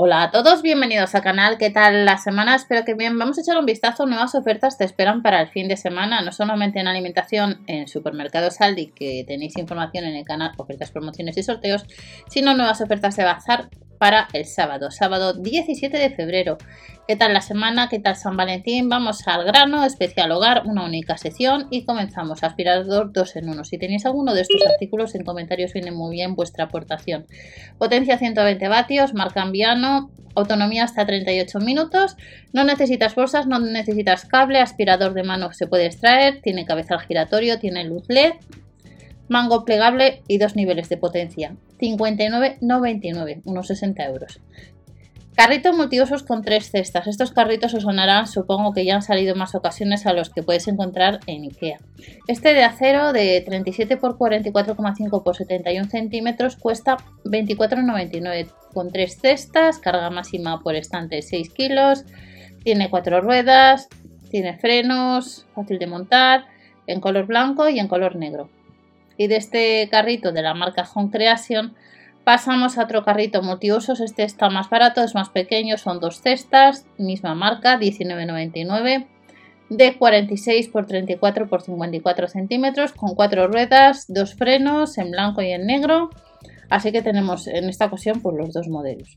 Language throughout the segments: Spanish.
Hola a todos, bienvenidos al canal. ¿Qué tal la semana? Espero que bien. Vamos a echar un vistazo. Nuevas ofertas te esperan para el fin de semana, no solamente en alimentación en supermercados Aldi, que tenéis información en el canal, ofertas, promociones y sorteos, sino nuevas ofertas de bazar para el sábado, sábado 17 de febrero. ¿Qué tal la semana? ¿Qué tal San Valentín? Vamos al grano, especial hogar, una única sesión y comenzamos. Aspirador 2 en 1. Si tenéis alguno de estos artículos en comentarios viene muy bien vuestra aportación. Potencia 120 vatios, marca Ambiano, autonomía hasta 38 minutos. No necesitas bolsas, no necesitas cable, aspirador de mano se puede extraer, tiene cabezal giratorio, tiene luz LED, mango plegable y dos niveles de potencia. 59,99, unos 60 euros. Carritos multiusos con tres cestas. Estos carritos os sonarán, supongo que ya han salido más ocasiones a los que puedes encontrar en IKEA. Este de acero de 37 x 44,5 x 71 centímetros cuesta 24,99 con tres cestas, carga máxima por estante 6 kilos, tiene cuatro ruedas, tiene frenos, fácil de montar, en color blanco y en color negro. Y de este carrito de la marca Home Creation Pasamos a otro carrito multiusos. Este está más barato, es más pequeño, son dos cestas, misma marca, 19,99 de 46 x 34 x 54 centímetros con cuatro ruedas, dos frenos en blanco y en negro. Así que tenemos en esta ocasión pues, los dos modelos.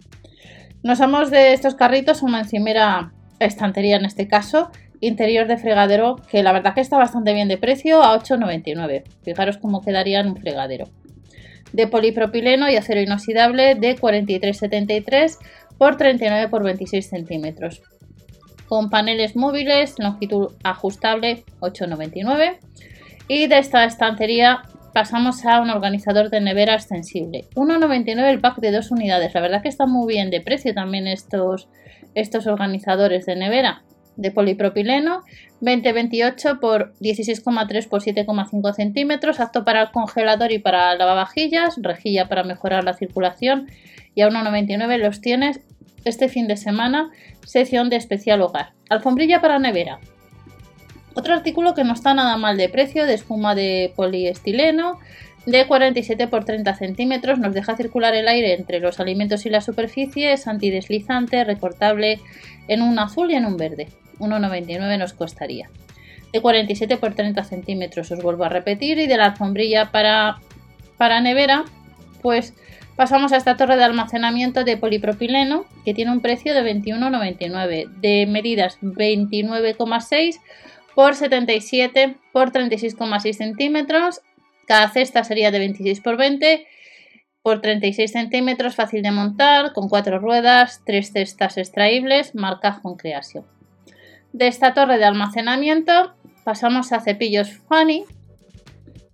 Nos vamos de estos carritos a una encimera estantería en este caso, interior de fregadero, que la verdad que está bastante bien de precio, a 8,99. Fijaros cómo quedaría en un fregadero de polipropileno y acero inoxidable de 43,73 por 39 por 26 centímetros. Con paneles móviles, longitud ajustable 8,99. Y de esta estantería pasamos a un organizador de nevera extensible. 1,99 el pack de dos unidades. La verdad que está muy bien de precio también estos, estos organizadores de nevera de polipropileno, 2028 por 16,3 por 7,5 centímetros, apto para el congelador y para lavavajillas, rejilla para mejorar la circulación y a 1,99 los tienes este fin de semana, sección de especial hogar. Alfombrilla para nevera. Otro artículo que no está nada mal de precio, de espuma de poliestileno, de 47 por 30 centímetros, nos deja circular el aire entre los alimentos y la superficie, es antideslizante, recortable en un azul y en un verde. 1,99 nos costaría. De 47 por 30 centímetros os vuelvo a repetir y de la alfombrilla para, para nevera pues pasamos a esta torre de almacenamiento de polipropileno que tiene un precio de 21,99 de medidas 29,6 por 77 por 36,6 centímetros cada cesta sería de 26 por 20 por 36 centímetros, fácil de montar, con cuatro ruedas, tres cestas extraíbles, marca con creación. De esta torre de almacenamiento pasamos a cepillos Fanny,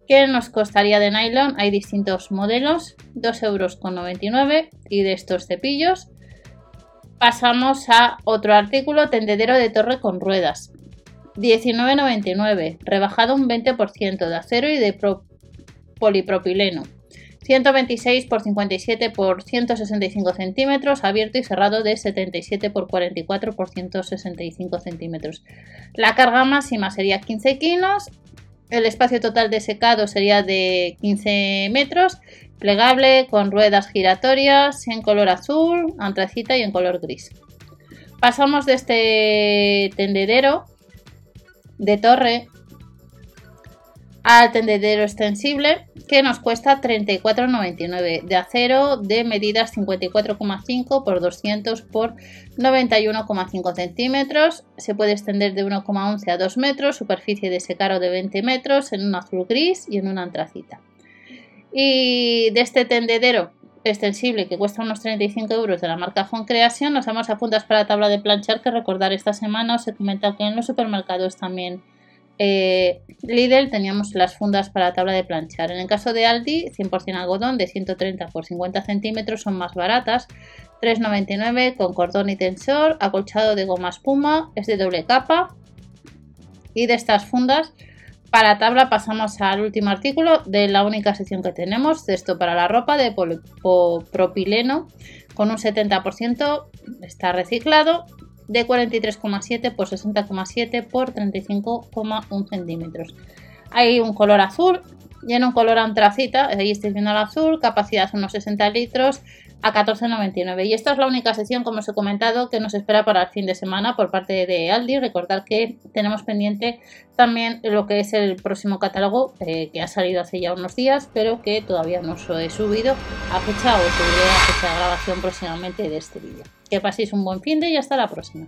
que nos costaría de nylon. Hay distintos modelos, 2,99 euros y de estos cepillos pasamos a otro artículo, tendedero de torre con ruedas. 19,99, rebajado un 20% de acero y de polipropileno. 126 por 57 por 165 centímetros, abierto y cerrado de 77 por 44 por 165 centímetros. La carga máxima sería 15 kilos, el espacio total de secado sería de 15 metros, plegable con ruedas giratorias en color azul, antracita y en color gris. Pasamos de este tendedero de torre al tendedero extensible que nos cuesta 34,99 de acero de medidas 54,5 por 200 por 91,5 centímetros. Se puede extender de 1,11 a 2 metros superficie de secado de 20 metros en un azul gris y en una antracita. Y de este tendedero extensible que cuesta unos 35 euros de la marca Home Creation nos vamos a puntas para tabla de planchar que recordar esta semana os he comentado que en los supermercados también eh, Lidl teníamos las fundas para tabla de planchar. En el caso de Aldi, 100% algodón de 130 por 50 centímetros son más baratas. 3,99 con cordón y tensor, acolchado de goma espuma, es de doble capa. Y de estas fundas para tabla pasamos al último artículo de la única sección que tenemos, esto para la ropa de propileno con un 70% está reciclado de 43,7 por 60,7 por 35,1 centímetros. Hay un color azul y en un color antracita, ahí estáis viendo el azul, capacidad unos 60 litros, a 14,99. Y esta es la única sesión, como os he comentado, que nos espera para el fin de semana por parte de Aldi. Recordad que tenemos pendiente también lo que es el próximo catálogo eh, que ha salido hace ya unos días, pero que todavía no os he subido a fecha o subiré a fecha de grabación próximamente de este vídeo. Que paséis un buen fin de y hasta la próxima.